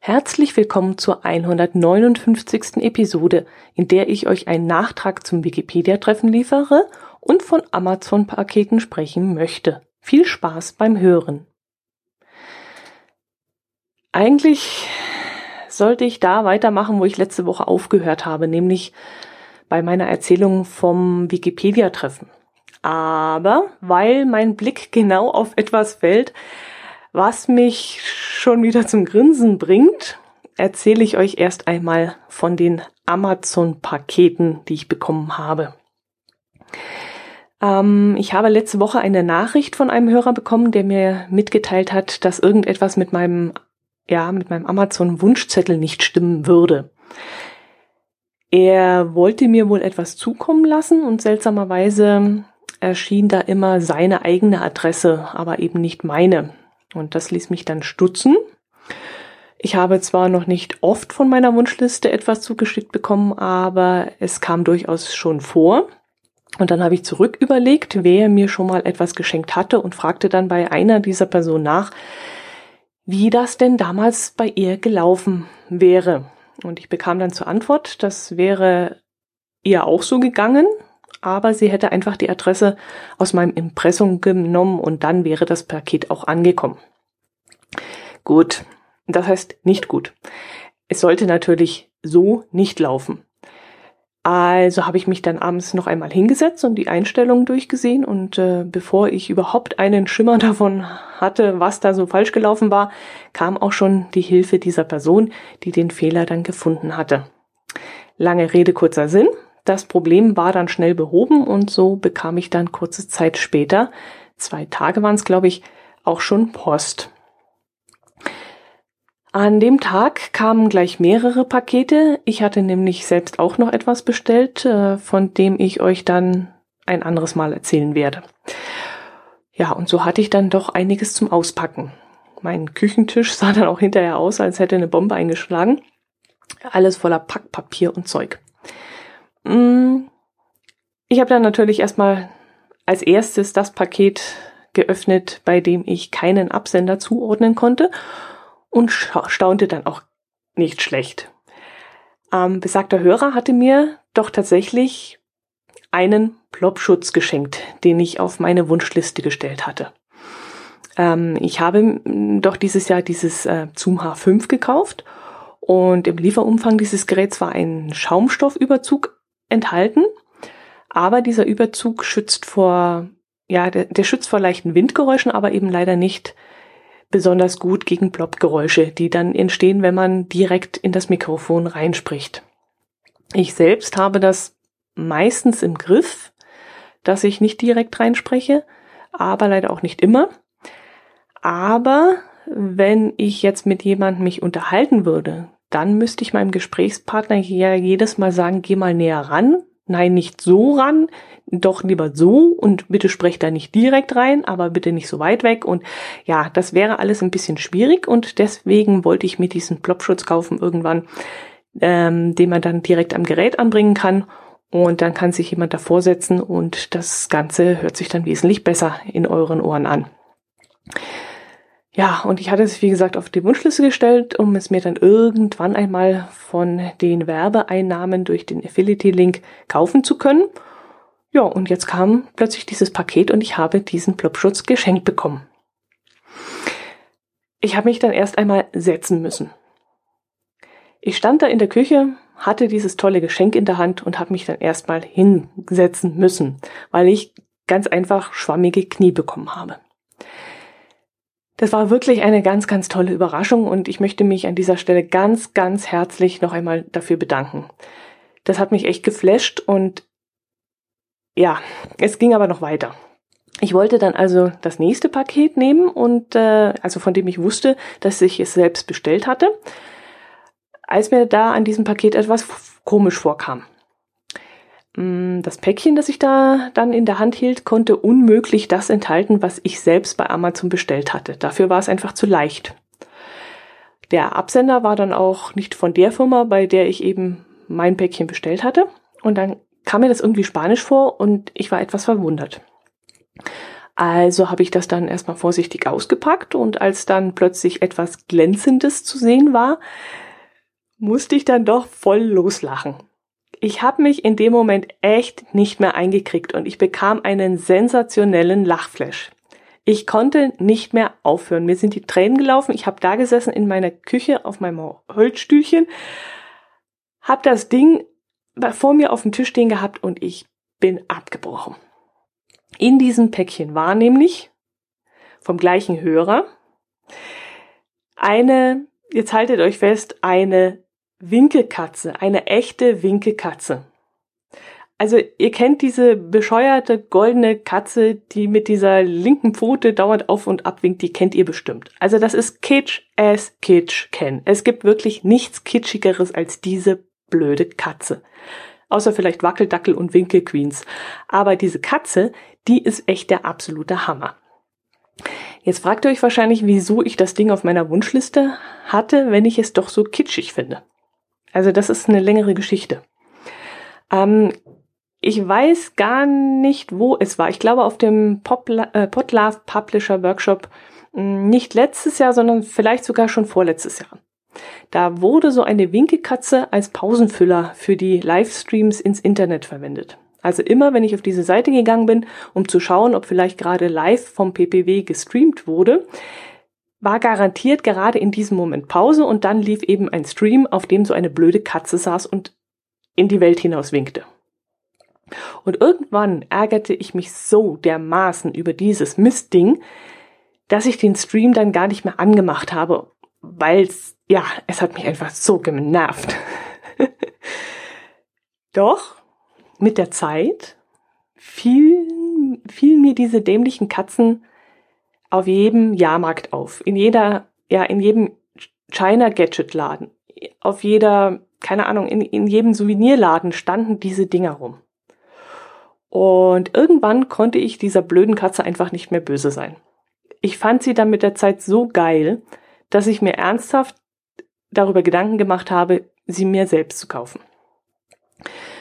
Herzlich willkommen zur 159. Episode, in der ich euch einen Nachtrag zum Wikipedia-Treffen liefere und von Amazon-Paketen sprechen möchte. Viel Spaß beim Hören. Eigentlich sollte ich da weitermachen, wo ich letzte Woche aufgehört habe, nämlich bei meiner Erzählung vom Wikipedia-Treffen. Aber weil mein Blick genau auf etwas fällt, was mich schon wieder zum Grinsen bringt, erzähle ich euch erst einmal von den Amazon-Paketen, die ich bekommen habe. Ähm, ich habe letzte Woche eine Nachricht von einem Hörer bekommen, der mir mitgeteilt hat, dass irgendetwas mit meinem, ja, mit meinem Amazon-Wunschzettel nicht stimmen würde. Er wollte mir wohl etwas zukommen lassen und seltsamerweise erschien da immer seine eigene Adresse, aber eben nicht meine. Und das ließ mich dann stutzen. Ich habe zwar noch nicht oft von meiner Wunschliste etwas zugeschickt bekommen, aber es kam durchaus schon vor. Und dann habe ich zurück überlegt, wer mir schon mal etwas geschenkt hatte und fragte dann bei einer dieser Personen nach, wie das denn damals bei ihr gelaufen wäre. Und ich bekam dann zur Antwort, das wäre ihr auch so gegangen, aber sie hätte einfach die Adresse aus meinem Impressum genommen und dann wäre das Paket auch angekommen. Gut, das heißt nicht gut. Es sollte natürlich so nicht laufen. Also habe ich mich dann abends noch einmal hingesetzt und die Einstellungen durchgesehen und äh, bevor ich überhaupt einen Schimmer davon hatte, was da so falsch gelaufen war, kam auch schon die Hilfe dieser Person, die den Fehler dann gefunden hatte. Lange Rede, kurzer Sinn. Das Problem war dann schnell behoben und so bekam ich dann kurze Zeit später, zwei Tage waren es, glaube ich, auch schon Post. An dem Tag kamen gleich mehrere Pakete. Ich hatte nämlich selbst auch noch etwas bestellt, äh, von dem ich euch dann ein anderes Mal erzählen werde. Ja, und so hatte ich dann doch einiges zum Auspacken. Mein Küchentisch sah dann auch hinterher aus, als hätte eine Bombe eingeschlagen. Alles voller Packpapier und Zeug. Mm, ich habe dann natürlich erstmal als erstes das Paket geöffnet, bei dem ich keinen Absender zuordnen konnte und staunte dann auch nicht schlecht. Ähm, besagter Hörer hatte mir doch tatsächlich einen Plopschutz geschenkt, den ich auf meine Wunschliste gestellt hatte. Ähm, ich habe doch dieses Jahr dieses äh, Zoom H5 gekauft und im Lieferumfang dieses Geräts war ein Schaumstoffüberzug enthalten. Aber dieser Überzug schützt vor, ja, der, der schützt vor leichten Windgeräuschen, aber eben leider nicht besonders gut gegen Plopgeräusche, die dann entstehen, wenn man direkt in das Mikrofon reinspricht. Ich selbst habe das meistens im Griff, dass ich nicht direkt reinspreche, aber leider auch nicht immer. Aber wenn ich jetzt mit jemandem mich unterhalten würde, dann müsste ich meinem Gesprächspartner hier jedes Mal sagen, geh mal näher ran. Nein, nicht so ran, doch lieber so und bitte sprecht da nicht direkt rein, aber bitte nicht so weit weg. Und ja, das wäre alles ein bisschen schwierig und deswegen wollte ich mir diesen Plopschutz kaufen irgendwann, ähm, den man dann direkt am Gerät anbringen kann. Und dann kann sich jemand davor setzen und das Ganze hört sich dann wesentlich besser in euren Ohren an. Ja, und ich hatte es, wie gesagt, auf die Wunschliste gestellt, um es mir dann irgendwann einmal von den Werbeeinnahmen durch den Affiliate-Link kaufen zu können. Ja, und jetzt kam plötzlich dieses Paket und ich habe diesen Plopschutz geschenkt bekommen. Ich habe mich dann erst einmal setzen müssen. Ich stand da in der Küche, hatte dieses tolle Geschenk in der Hand und habe mich dann erstmal hinsetzen müssen, weil ich ganz einfach schwammige Knie bekommen habe. Das war wirklich eine ganz, ganz tolle Überraschung und ich möchte mich an dieser Stelle ganz, ganz herzlich noch einmal dafür bedanken. Das hat mich echt geflasht und ja, es ging aber noch weiter. Ich wollte dann also das nächste Paket nehmen und äh, also von dem ich wusste, dass ich es selbst bestellt hatte, als mir da an diesem Paket etwas komisch vorkam. Mm, das Päckchen, das ich da dann in der Hand hielt, konnte unmöglich das enthalten, was ich selbst bei Amazon bestellt hatte. Dafür war es einfach zu leicht. Der Absender war dann auch nicht von der Firma, bei der ich eben mein Päckchen bestellt hatte. Und dann kam mir das irgendwie spanisch vor und ich war etwas verwundert. Also habe ich das dann erstmal vorsichtig ausgepackt und als dann plötzlich etwas Glänzendes zu sehen war, musste ich dann doch voll loslachen. Ich habe mich in dem Moment echt nicht mehr eingekriegt und ich bekam einen sensationellen Lachflash. Ich konnte nicht mehr aufhören. Mir sind die Tränen gelaufen. Ich habe da gesessen in meiner Küche auf meinem Holzstühlchen, habe das Ding vor mir auf dem Tisch stehen gehabt und ich bin abgebrochen. In diesem Päckchen war nämlich vom gleichen Hörer eine, jetzt haltet euch fest, eine Winkelkatze, eine echte Winkelkatze. Also ihr kennt diese bescheuerte goldene Katze, die mit dieser linken Pfote dauernd auf und ab winkt, die kennt ihr bestimmt. Also das ist Kitsch as Kitsch Ken. Es gibt wirklich nichts Kitschigeres als diese blöde Katze. Außer vielleicht Wackeldackel und Winkelqueens. Aber diese Katze, die ist echt der absolute Hammer. Jetzt fragt ihr euch wahrscheinlich, wieso ich das Ding auf meiner Wunschliste hatte, wenn ich es doch so kitschig finde. Also das ist eine längere Geschichte. Ähm, ich weiß gar nicht, wo es war. Ich glaube auf dem Popla äh, Publisher Workshop hm, nicht letztes Jahr, sondern vielleicht sogar schon vorletztes Jahr. Da wurde so eine Winkelkatze als Pausenfüller für die Livestreams ins Internet verwendet. Also immer, wenn ich auf diese Seite gegangen bin, um zu schauen, ob vielleicht gerade live vom PPW gestreamt wurde, war garantiert gerade in diesem Moment Pause und dann lief eben ein Stream, auf dem so eine blöde Katze saß und in die Welt hinaus winkte. Und irgendwann ärgerte ich mich so dermaßen über dieses Mistding, dass ich den Stream dann gar nicht mehr angemacht habe, weil es, ja, es hat mich einfach so genervt. Doch mit der Zeit fielen, fielen mir diese dämlichen Katzen auf jedem Jahrmarkt auf, in jeder, ja, in jedem China Gadget Laden, auf jeder, keine Ahnung, in, in jedem Souvenirladen standen diese Dinger rum. Und irgendwann konnte ich dieser blöden Katze einfach nicht mehr böse sein. Ich fand sie dann mit der Zeit so geil, dass ich mir ernsthaft darüber Gedanken gemacht habe, sie mir selbst zu kaufen.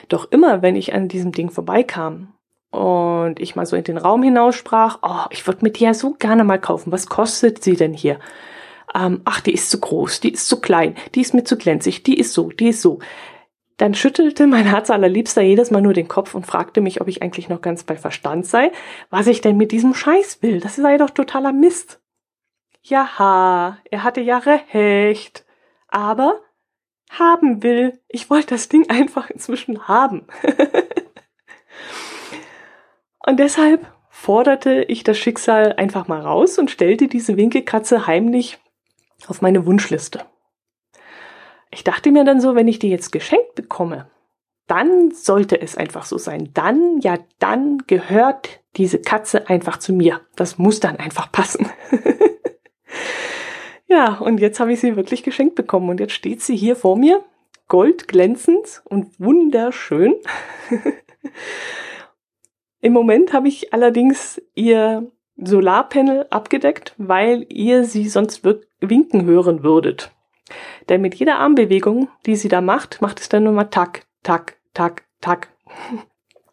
Doch immer, wenn ich an diesem Ding vorbeikam und ich mal so in den Raum hinaussprach, oh, ich würde mit dir so gerne mal kaufen. Was kostet sie denn hier? Ähm, ach, die ist zu groß, die ist zu klein, die ist mir zu glänzig, die ist so, die ist so. Dann schüttelte mein Herz allerliebster jedes Mal nur den Kopf und fragte mich, ob ich eigentlich noch ganz bei Verstand sei, was ich denn mit diesem Scheiß will. Das sei doch totaler Mist. Jaha, er hatte ja recht. Aber haben will. Ich wollte das Ding einfach inzwischen haben. und deshalb forderte ich das Schicksal einfach mal raus und stellte diese Winkelkatze heimlich auf meine Wunschliste. Ich dachte mir dann so, wenn ich die jetzt geschenkt bekomme, dann sollte es einfach so sein. Dann, ja, dann gehört diese Katze einfach zu mir. Das muss dann einfach passen. Ja, und jetzt habe ich sie wirklich geschenkt bekommen und jetzt steht sie hier vor mir, goldglänzend und wunderschön. Im Moment habe ich allerdings ihr Solarpanel abgedeckt, weil ihr sie sonst winken hören würdet. Denn mit jeder Armbewegung, die sie da macht, macht es dann nur mal tack, tack, tack, tack.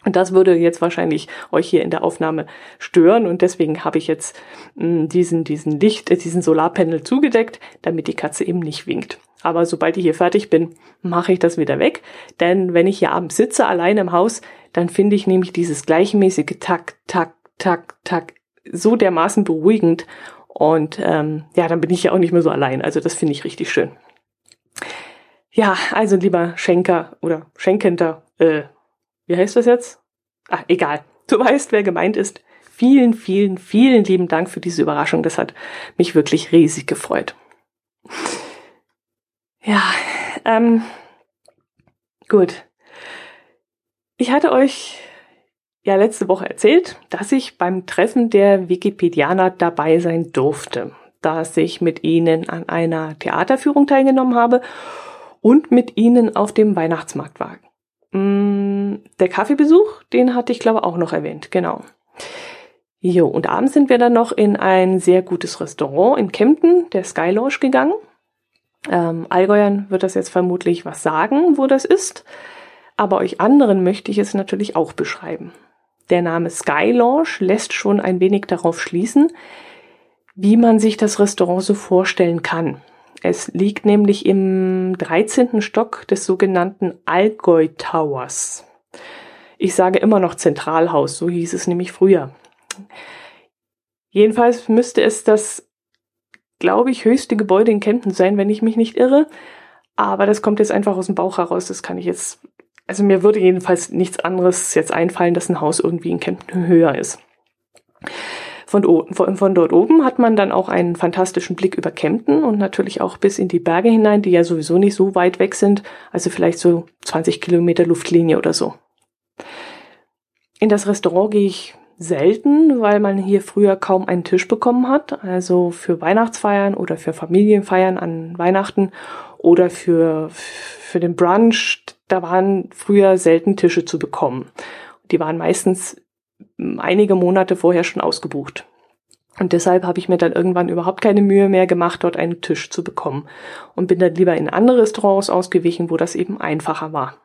Und das würde jetzt wahrscheinlich euch hier in der Aufnahme stören und deswegen habe ich jetzt mh, hm, diesen, diesen Licht, äh, diesen Solarpanel zugedeckt, damit die Katze eben nicht winkt. Aber sobald ich hier fertig bin, mache ich das wieder weg, denn wenn ich hier abends sitze, allein im Haus, dann finde ich nämlich dieses gleichmäßige Tak, Tak, Tak, Tak so dermaßen beruhigend und ähm, ja, dann bin ich ja auch nicht mehr so allein. Also das finde ich richtig schön. Ja, also lieber Schenker oder Schenkender, äh, wie heißt das jetzt? Ah, egal. Du weißt, wer gemeint ist. Vielen, vielen, vielen lieben Dank für diese Überraschung. Das hat mich wirklich riesig gefreut. Ja, ähm, gut. Ich hatte euch ja letzte Woche erzählt, dass ich beim Treffen der Wikipedianer dabei sein durfte, dass ich mit ihnen an einer Theaterführung teilgenommen habe und mit ihnen auf dem Weihnachtsmarkt war. Mm, der Kaffeebesuch, den hatte ich glaube auch noch erwähnt, genau. Jo, und abends sind wir dann noch in ein sehr gutes Restaurant in Kempten, der Sky gegangen. Ähm, Allgäuern wird das jetzt vermutlich was sagen, wo das ist. aber euch anderen möchte ich es natürlich auch beschreiben. Der Name Sky Lounge lässt schon ein wenig darauf schließen, wie man sich das Restaurant so vorstellen kann. Es liegt nämlich im 13. Stock des sogenannten Allgäu Towers. Ich sage immer noch Zentralhaus, so hieß es nämlich früher. Jedenfalls müsste es das, glaube ich, höchste Gebäude in Kempten sein, wenn ich mich nicht irre. Aber das kommt jetzt einfach aus dem Bauch heraus. Das kann ich jetzt, also mir würde jedenfalls nichts anderes jetzt einfallen, dass ein Haus irgendwie in Kempten höher ist. Von, von, von, dort oben hat man dann auch einen fantastischen Blick über Kempten und natürlich auch bis in die Berge hinein, die ja sowieso nicht so weit weg sind, also vielleicht so 20 Kilometer Luftlinie oder so. In das Restaurant gehe ich selten, weil man hier früher kaum einen Tisch bekommen hat, also für Weihnachtsfeiern oder für Familienfeiern an Weihnachten oder für, für den Brunch, da waren früher selten Tische zu bekommen. Die waren meistens einige Monate vorher schon ausgebucht. Und deshalb habe ich mir dann irgendwann überhaupt keine Mühe mehr gemacht, dort einen Tisch zu bekommen und bin dann lieber in andere Restaurants ausgewichen, wo das eben einfacher war.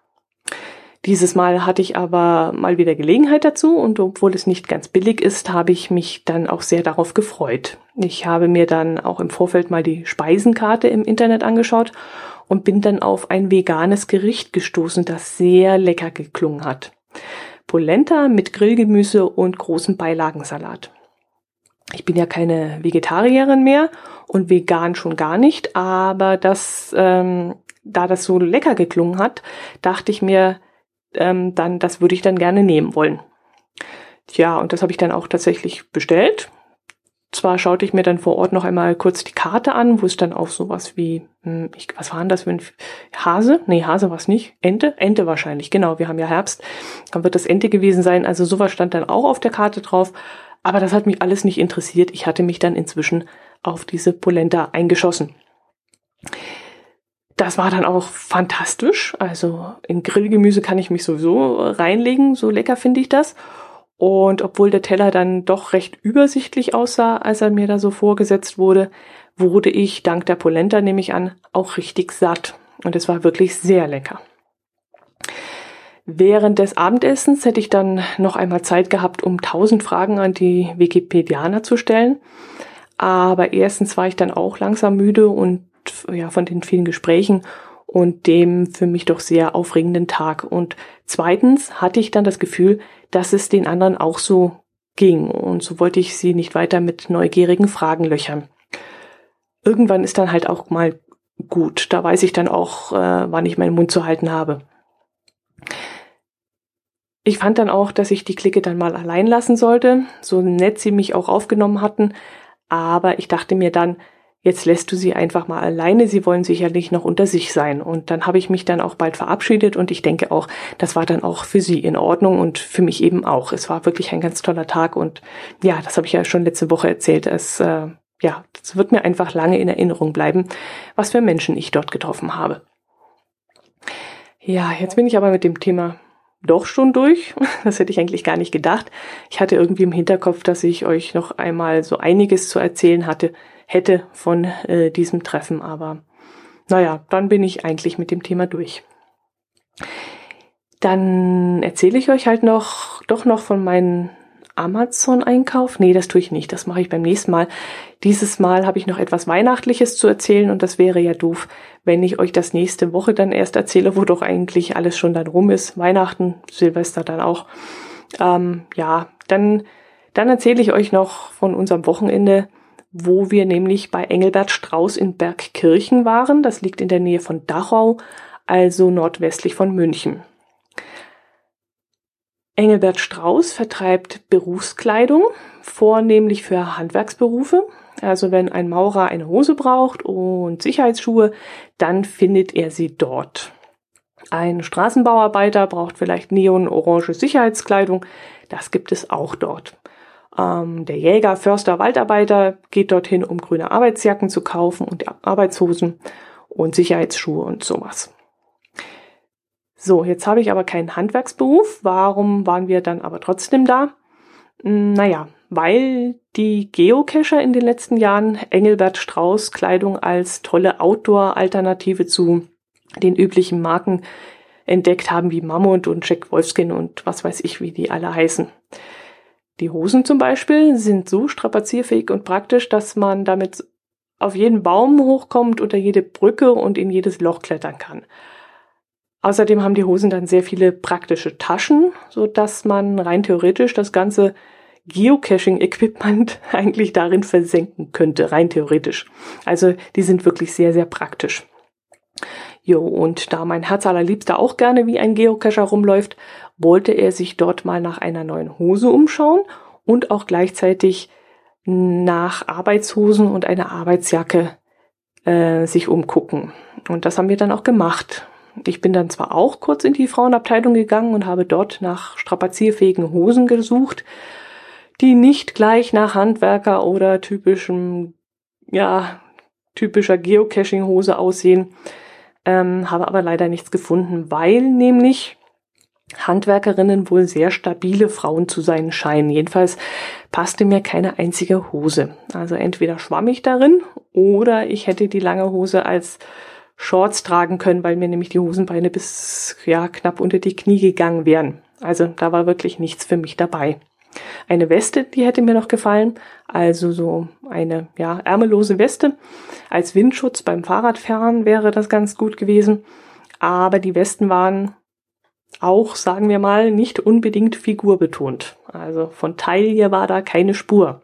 Dieses Mal hatte ich aber mal wieder Gelegenheit dazu und obwohl es nicht ganz billig ist, habe ich mich dann auch sehr darauf gefreut. Ich habe mir dann auch im Vorfeld mal die Speisenkarte im Internet angeschaut und bin dann auf ein veganes Gericht gestoßen, das sehr lecker geklungen hat. Polenta mit Grillgemüse und großem Beilagensalat. Ich bin ja keine Vegetarierin mehr und vegan schon gar nicht, aber das, ähm, da das so lecker geklungen hat, dachte ich mir, ähm, dann das würde ich dann gerne nehmen wollen. Tja, und das habe ich dann auch tatsächlich bestellt zwar schaute ich mir dann vor Ort noch einmal kurz die Karte an, wo es dann auch sowas wie, hm, ich, was waren das für ein Hase? Nee, Hase war es nicht. Ente? Ente wahrscheinlich, genau, wir haben ja Herbst. Dann wird das Ente gewesen sein. Also sowas stand dann auch auf der Karte drauf. Aber das hat mich alles nicht interessiert. Ich hatte mich dann inzwischen auf diese Polenta eingeschossen. Das war dann auch fantastisch. Also in Grillgemüse kann ich mich sowieso reinlegen. So lecker finde ich das. Und obwohl der Teller dann doch recht übersichtlich aussah, als er mir da so vorgesetzt wurde, wurde ich, dank der Polenta nehme ich an, auch richtig satt. Und es war wirklich sehr lecker. Während des Abendessens hätte ich dann noch einmal Zeit gehabt, um tausend Fragen an die Wikipedianer zu stellen. Aber erstens war ich dann auch langsam müde und ja, von den vielen Gesprächen und dem für mich doch sehr aufregenden Tag. Und zweitens hatte ich dann das Gefühl, dass es den anderen auch so ging. Und so wollte ich sie nicht weiter mit neugierigen Fragen löchern. Irgendwann ist dann halt auch mal gut. Da weiß ich dann auch, äh, wann ich meinen Mund zu halten habe. Ich fand dann auch, dass ich die Clique dann mal allein lassen sollte, so nett sie mich auch aufgenommen hatten. Aber ich dachte mir dann, jetzt lässt du sie einfach mal alleine, sie wollen sicherlich noch unter sich sein. Und dann habe ich mich dann auch bald verabschiedet und ich denke auch, das war dann auch für sie in Ordnung und für mich eben auch. Es war wirklich ein ganz toller Tag und ja, das habe ich ja schon letzte Woche erzählt. Es, äh, ja, das wird mir einfach lange in Erinnerung bleiben, was für Menschen ich dort getroffen habe. Ja, jetzt bin ich aber mit dem Thema doch schon durch. Das hätte ich eigentlich gar nicht gedacht. Ich hatte irgendwie im Hinterkopf, dass ich euch noch einmal so einiges zu erzählen hatte, hätte von äh, diesem Treffen. Aber naja, dann bin ich eigentlich mit dem Thema durch. Dann erzähle ich euch halt noch, doch noch von meinem Amazon-Einkauf. Nee, das tue ich nicht. Das mache ich beim nächsten Mal. Dieses Mal habe ich noch etwas Weihnachtliches zu erzählen und das wäre ja doof, wenn ich euch das nächste Woche dann erst erzähle, wo doch eigentlich alles schon dann rum ist. Weihnachten, Silvester dann auch. Ähm, ja, dann, dann erzähle ich euch noch von unserem Wochenende wo wir nämlich bei Engelbert Strauß in Bergkirchen waren. Das liegt in der Nähe von Dachau, also nordwestlich von München. Engelbert Strauß vertreibt Berufskleidung, vornehmlich für Handwerksberufe. Also wenn ein Maurer eine Hose braucht und Sicherheitsschuhe, dann findet er sie dort. Ein Straßenbauarbeiter braucht vielleicht neon-orange Sicherheitskleidung, das gibt es auch dort. Ähm, der Jäger, Förster, Waldarbeiter geht dorthin, um grüne Arbeitsjacken zu kaufen und Arbeitshosen und Sicherheitsschuhe und sowas. So, jetzt habe ich aber keinen Handwerksberuf. Warum waren wir dann aber trotzdem da? Hm, naja, weil die Geocacher in den letzten Jahren Engelbert Strauß Kleidung als tolle Outdoor-Alternative zu den üblichen Marken entdeckt haben, wie Mammut und Jack Wolfskin und was weiß ich, wie die alle heißen. Die Hosen zum Beispiel sind so strapazierfähig und praktisch, dass man damit auf jeden Baum hochkommt, unter jede Brücke und in jedes Loch klettern kann. Außerdem haben die Hosen dann sehr viele praktische Taschen, so dass man rein theoretisch das ganze Geocaching-Equipment eigentlich darin versenken könnte, rein theoretisch. Also die sind wirklich sehr, sehr praktisch. Jo, und da mein Herz allerliebster auch gerne wie ein Geocacher rumläuft, wollte er sich dort mal nach einer neuen Hose umschauen und auch gleichzeitig nach Arbeitshosen und einer Arbeitsjacke äh, sich umgucken. Und das haben wir dann auch gemacht. Ich bin dann zwar auch kurz in die Frauenabteilung gegangen und habe dort nach strapazierfähigen Hosen gesucht, die nicht gleich nach Handwerker oder typischem, ja, typischer Geocaching-Hose aussehen, ähm, habe aber leider nichts gefunden, weil nämlich Handwerkerinnen wohl sehr stabile Frauen zu sein scheinen. Jedenfalls passte mir keine einzige Hose. Also entweder schwamm ich darin oder ich hätte die lange Hose als Shorts tragen können, weil mir nämlich die Hosenbeine bis ja knapp unter die Knie gegangen wären. Also da war wirklich nichts für mich dabei. Eine Weste, die hätte mir noch gefallen, also so eine ja ärmellose Weste als Windschutz beim Fahrradfahren wäre das ganz gut gewesen. Aber die Westen waren auch, sagen wir mal, nicht unbedingt figurbetont. Also von Taille war da keine Spur.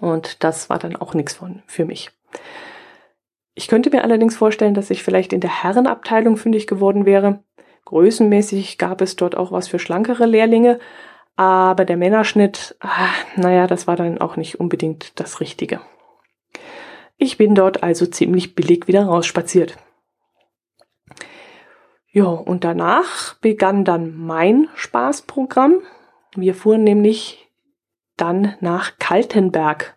Und das war dann auch nichts von für mich. Ich könnte mir allerdings vorstellen, dass ich vielleicht in der Herrenabteilung fündig geworden wäre. Größenmäßig gab es dort auch was für schlankere Lehrlinge, aber der Männerschnitt, ah, naja, das war dann auch nicht unbedingt das Richtige. Ich bin dort also ziemlich billig wieder rausspaziert. Ja, und danach begann dann mein Spaßprogramm. Wir fuhren nämlich dann nach Kaltenberg,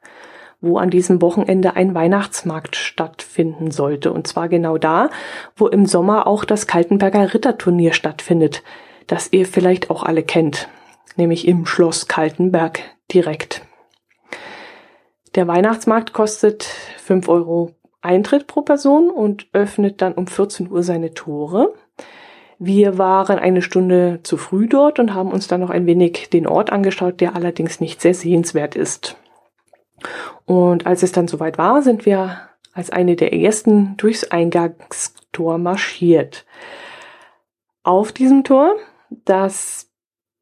wo an diesem Wochenende ein Weihnachtsmarkt stattfinden sollte. Und zwar genau da, wo im Sommer auch das Kaltenberger Ritterturnier stattfindet, das ihr vielleicht auch alle kennt, nämlich im Schloss Kaltenberg direkt. Der Weihnachtsmarkt kostet fünf Euro Eintritt pro Person und öffnet dann um 14 Uhr seine Tore. Wir waren eine Stunde zu früh dort und haben uns dann noch ein wenig den Ort angeschaut, der allerdings nicht sehr sehenswert ist. Und als es dann soweit war, sind wir als eine der ersten durchs Eingangstor marschiert. Auf diesem Tor, das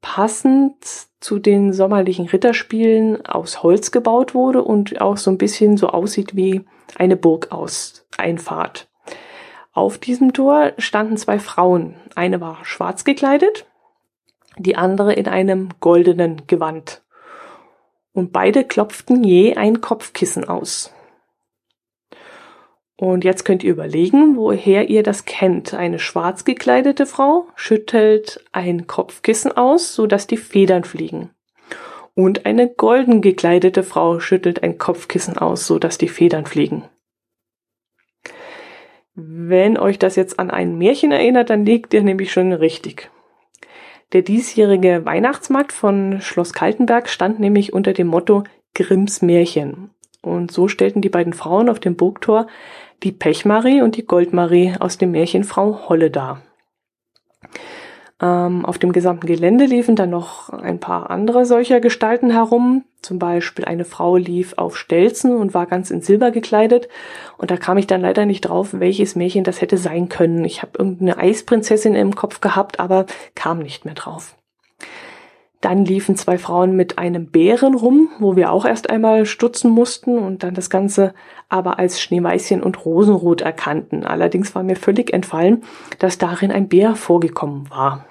passend zu den sommerlichen Ritterspielen aus Holz gebaut wurde und auch so ein bisschen so aussieht wie eine Burg aus Einfahrt. Auf diesem Tor standen zwei Frauen. Eine war schwarz gekleidet, die andere in einem goldenen Gewand. Und beide klopften je ein Kopfkissen aus. Und jetzt könnt ihr überlegen, woher ihr das kennt. Eine schwarz gekleidete Frau schüttelt ein Kopfkissen aus, so dass die Federn fliegen. Und eine golden gekleidete Frau schüttelt ein Kopfkissen aus, so dass die Federn fliegen. Wenn euch das jetzt an ein Märchen erinnert, dann liegt ihr nämlich schon richtig. Der diesjährige Weihnachtsmarkt von Schloss Kaltenberg stand nämlich unter dem Motto Grimms Märchen. Und so stellten die beiden Frauen auf dem Burgtor die Pechmarie und die Goldmarie aus dem Märchen Frau Holle dar. Ähm, auf dem gesamten Gelände liefen dann noch ein paar andere solcher Gestalten herum. Zum Beispiel eine Frau lief auf Stelzen und war ganz in Silber gekleidet. Und da kam ich dann leider nicht drauf, welches Märchen das hätte sein können. Ich habe irgendeine Eisprinzessin im Kopf gehabt, aber kam nicht mehr drauf. Dann liefen zwei Frauen mit einem Bären rum, wo wir auch erst einmal stutzen mussten und dann das Ganze aber als Schneeweißchen und Rosenrot erkannten. Allerdings war mir völlig entfallen, dass darin ein Bär vorgekommen war.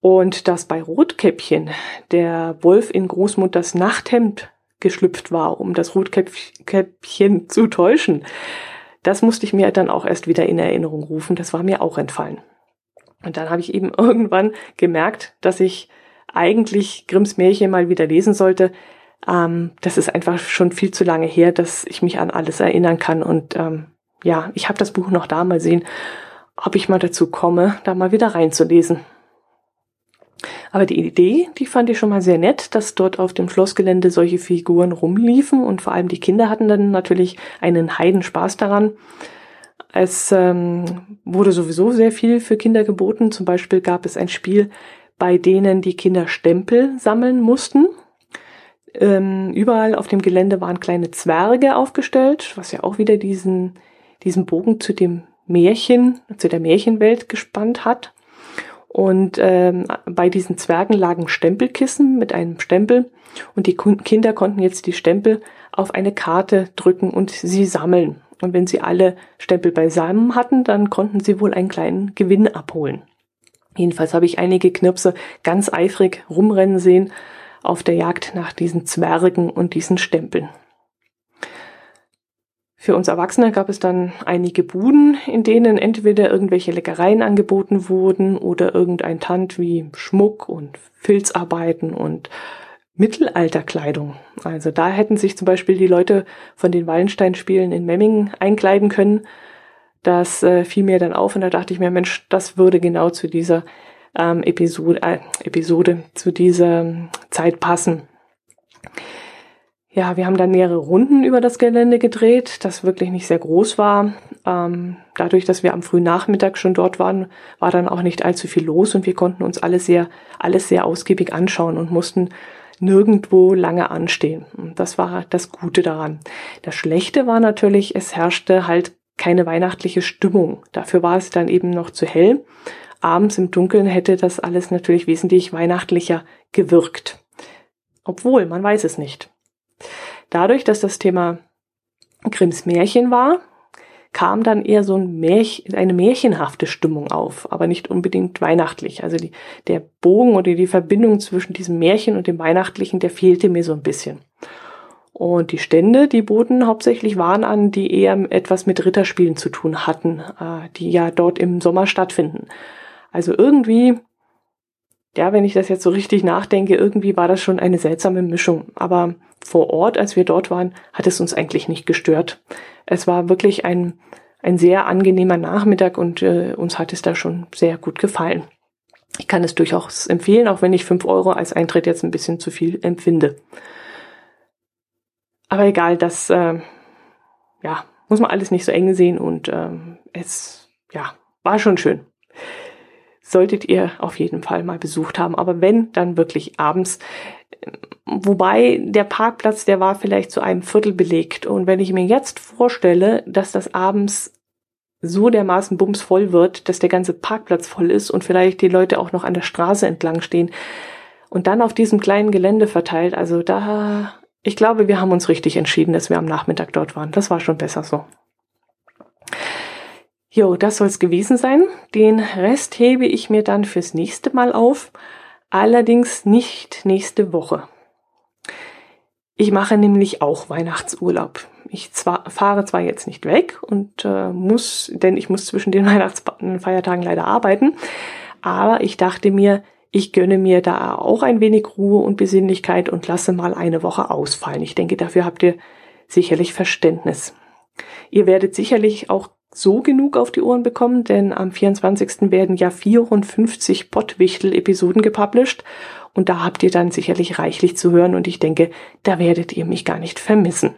Und dass bei Rotkäppchen der Wolf in Großmutters Nachthemd geschlüpft war, um das Rotkäppchen zu täuschen. Das musste ich mir dann auch erst wieder in Erinnerung rufen. Das war mir auch entfallen. Und dann habe ich eben irgendwann gemerkt, dass ich eigentlich Grimms Märchen mal wieder lesen sollte. Ähm, das ist einfach schon viel zu lange her, dass ich mich an alles erinnern kann. Und ähm, ja, ich habe das Buch noch da mal sehen, ob ich mal dazu komme, da mal wieder reinzulesen. Aber die Idee, die fand ich schon mal sehr nett, dass dort auf dem Schlossgelände solche Figuren rumliefen und vor allem die Kinder hatten dann natürlich einen Heidenspaß daran. Es ähm, wurde sowieso sehr viel für Kinder geboten. Zum Beispiel gab es ein Spiel, bei denen die Kinder Stempel sammeln mussten. Ähm, überall auf dem Gelände waren kleine Zwerge aufgestellt, was ja auch wieder diesen, diesen Bogen zu dem Märchen, zu der Märchenwelt gespannt hat. Und ähm, bei diesen Zwergen lagen Stempelkissen mit einem Stempel und die Kinder konnten jetzt die Stempel auf eine Karte drücken und sie sammeln. Und wenn sie alle Stempel beisammen hatten, dann konnten sie wohl einen kleinen Gewinn abholen. Jedenfalls habe ich einige Knirpse ganz eifrig rumrennen sehen auf der Jagd nach diesen Zwergen und diesen Stempeln. Für uns Erwachsene gab es dann einige Buden, in denen entweder irgendwelche Leckereien angeboten wurden oder irgendein Tant wie Schmuck und Filzarbeiten und Mittelalterkleidung. Also da hätten sich zum Beispiel die Leute von den Wallenstein-Spielen in Memmingen einkleiden können. Das äh, fiel mir dann auf und da dachte ich mir, Mensch, das würde genau zu dieser ähm, Episode, äh, Episode, zu dieser ähm, Zeit passen. Ja, wir haben dann mehrere Runden über das Gelände gedreht, das wirklich nicht sehr groß war. Ähm, dadurch, dass wir am frühen Nachmittag schon dort waren, war dann auch nicht allzu viel los und wir konnten uns alles sehr, alles sehr ausgiebig anschauen und mussten nirgendwo lange anstehen. Und das war das Gute daran. Das Schlechte war natürlich, es herrschte halt keine weihnachtliche Stimmung. Dafür war es dann eben noch zu hell. Abends im Dunkeln hätte das alles natürlich wesentlich weihnachtlicher gewirkt. Obwohl, man weiß es nicht. Dadurch, dass das Thema Grimms Märchen war, kam dann eher so ein Märchen, eine märchenhafte Stimmung auf, aber nicht unbedingt weihnachtlich. Also die, der Bogen oder die Verbindung zwischen diesem Märchen und dem Weihnachtlichen, der fehlte mir so ein bisschen. Und die Stände, die boten hauptsächlich Waren an, die eher etwas mit Ritterspielen zu tun hatten, äh, die ja dort im Sommer stattfinden. Also irgendwie, ja, wenn ich das jetzt so richtig nachdenke, irgendwie war das schon eine seltsame Mischung. Aber vor Ort, als wir dort waren, hat es uns eigentlich nicht gestört. Es war wirklich ein, ein sehr angenehmer Nachmittag und äh, uns hat es da schon sehr gut gefallen. Ich kann es durchaus empfehlen, auch wenn ich fünf Euro als Eintritt jetzt ein bisschen zu viel empfinde. Aber egal, das äh, ja, muss man alles nicht so eng sehen und äh, es ja, war schon schön. Solltet ihr auf jeden Fall mal besucht haben, aber wenn, dann wirklich abends. Wobei der Parkplatz, der war vielleicht zu einem Viertel belegt. Und wenn ich mir jetzt vorstelle, dass das abends so dermaßen bumsvoll wird, dass der ganze Parkplatz voll ist und vielleicht die Leute auch noch an der Straße entlang stehen und dann auf diesem kleinen Gelände verteilt, also da, ich glaube, wir haben uns richtig entschieden, dass wir am Nachmittag dort waren. Das war schon besser so. Jo, das soll's gewesen sein. Den Rest hebe ich mir dann fürs nächste Mal auf allerdings nicht nächste Woche. Ich mache nämlich auch Weihnachtsurlaub. Ich zwar, fahre zwar jetzt nicht weg und äh, muss, denn ich muss zwischen den Weihnachtsfeiertagen leider arbeiten, aber ich dachte mir, ich gönne mir da auch ein wenig Ruhe und Besinnlichkeit und lasse mal eine Woche ausfallen. Ich denke, dafür habt ihr sicherlich Verständnis. Ihr werdet sicherlich auch so genug auf die Ohren bekommen, denn am 24. werden ja 54 Pottwichtel-Episoden gepublished und da habt ihr dann sicherlich reichlich zu hören und ich denke, da werdet ihr mich gar nicht vermissen.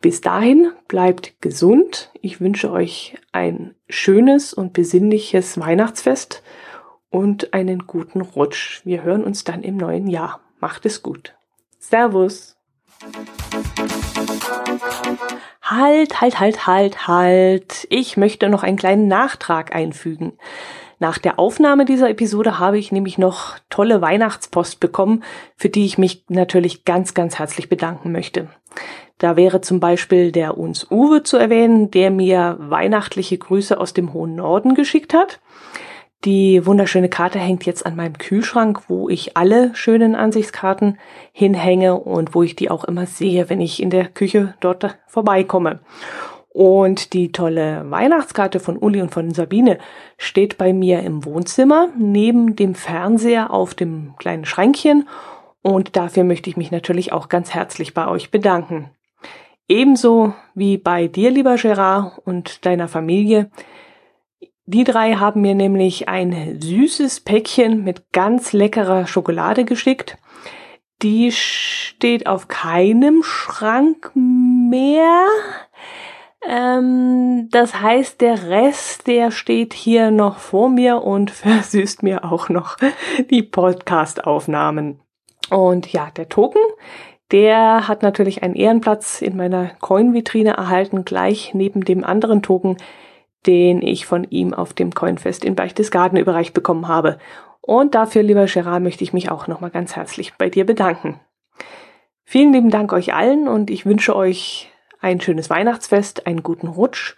Bis dahin bleibt gesund. Ich wünsche euch ein schönes und besinnliches Weihnachtsfest und einen guten Rutsch. Wir hören uns dann im neuen Jahr. Macht es gut. Servus. Halt, halt, halt, halt, halt. Ich möchte noch einen kleinen Nachtrag einfügen. Nach der Aufnahme dieser Episode habe ich nämlich noch tolle Weihnachtspost bekommen, für die ich mich natürlich ganz, ganz herzlich bedanken möchte. Da wäre zum Beispiel der uns Uwe zu erwähnen, der mir weihnachtliche Grüße aus dem hohen Norden geschickt hat. Die wunderschöne Karte hängt jetzt an meinem Kühlschrank, wo ich alle schönen Ansichtskarten hinhänge und wo ich die auch immer sehe, wenn ich in der Küche dort vorbeikomme. Und die tolle Weihnachtskarte von Uli und von Sabine steht bei mir im Wohnzimmer neben dem Fernseher auf dem kleinen Schränkchen. Und dafür möchte ich mich natürlich auch ganz herzlich bei euch bedanken. Ebenso wie bei dir, lieber Gerard, und deiner Familie die drei haben mir nämlich ein süßes Päckchen mit ganz leckerer Schokolade geschickt. Die steht auf keinem Schrank mehr. Ähm, das heißt, der Rest, der steht hier noch vor mir und versüßt mir auch noch die Podcast-Aufnahmen. Und ja, der Token, der hat natürlich einen Ehrenplatz in meiner Coin-Vitrine erhalten, gleich neben dem anderen Token, den ich von ihm auf dem Coinfest in Berchtesgaden überreicht bekommen habe. Und dafür, lieber Gerard, möchte ich mich auch nochmal ganz herzlich bei dir bedanken. Vielen lieben Dank euch allen und ich wünsche euch ein schönes Weihnachtsfest, einen guten Rutsch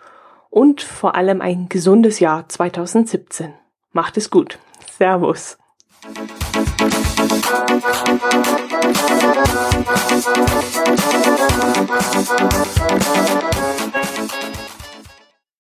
und vor allem ein gesundes Jahr 2017. Macht es gut. Servus.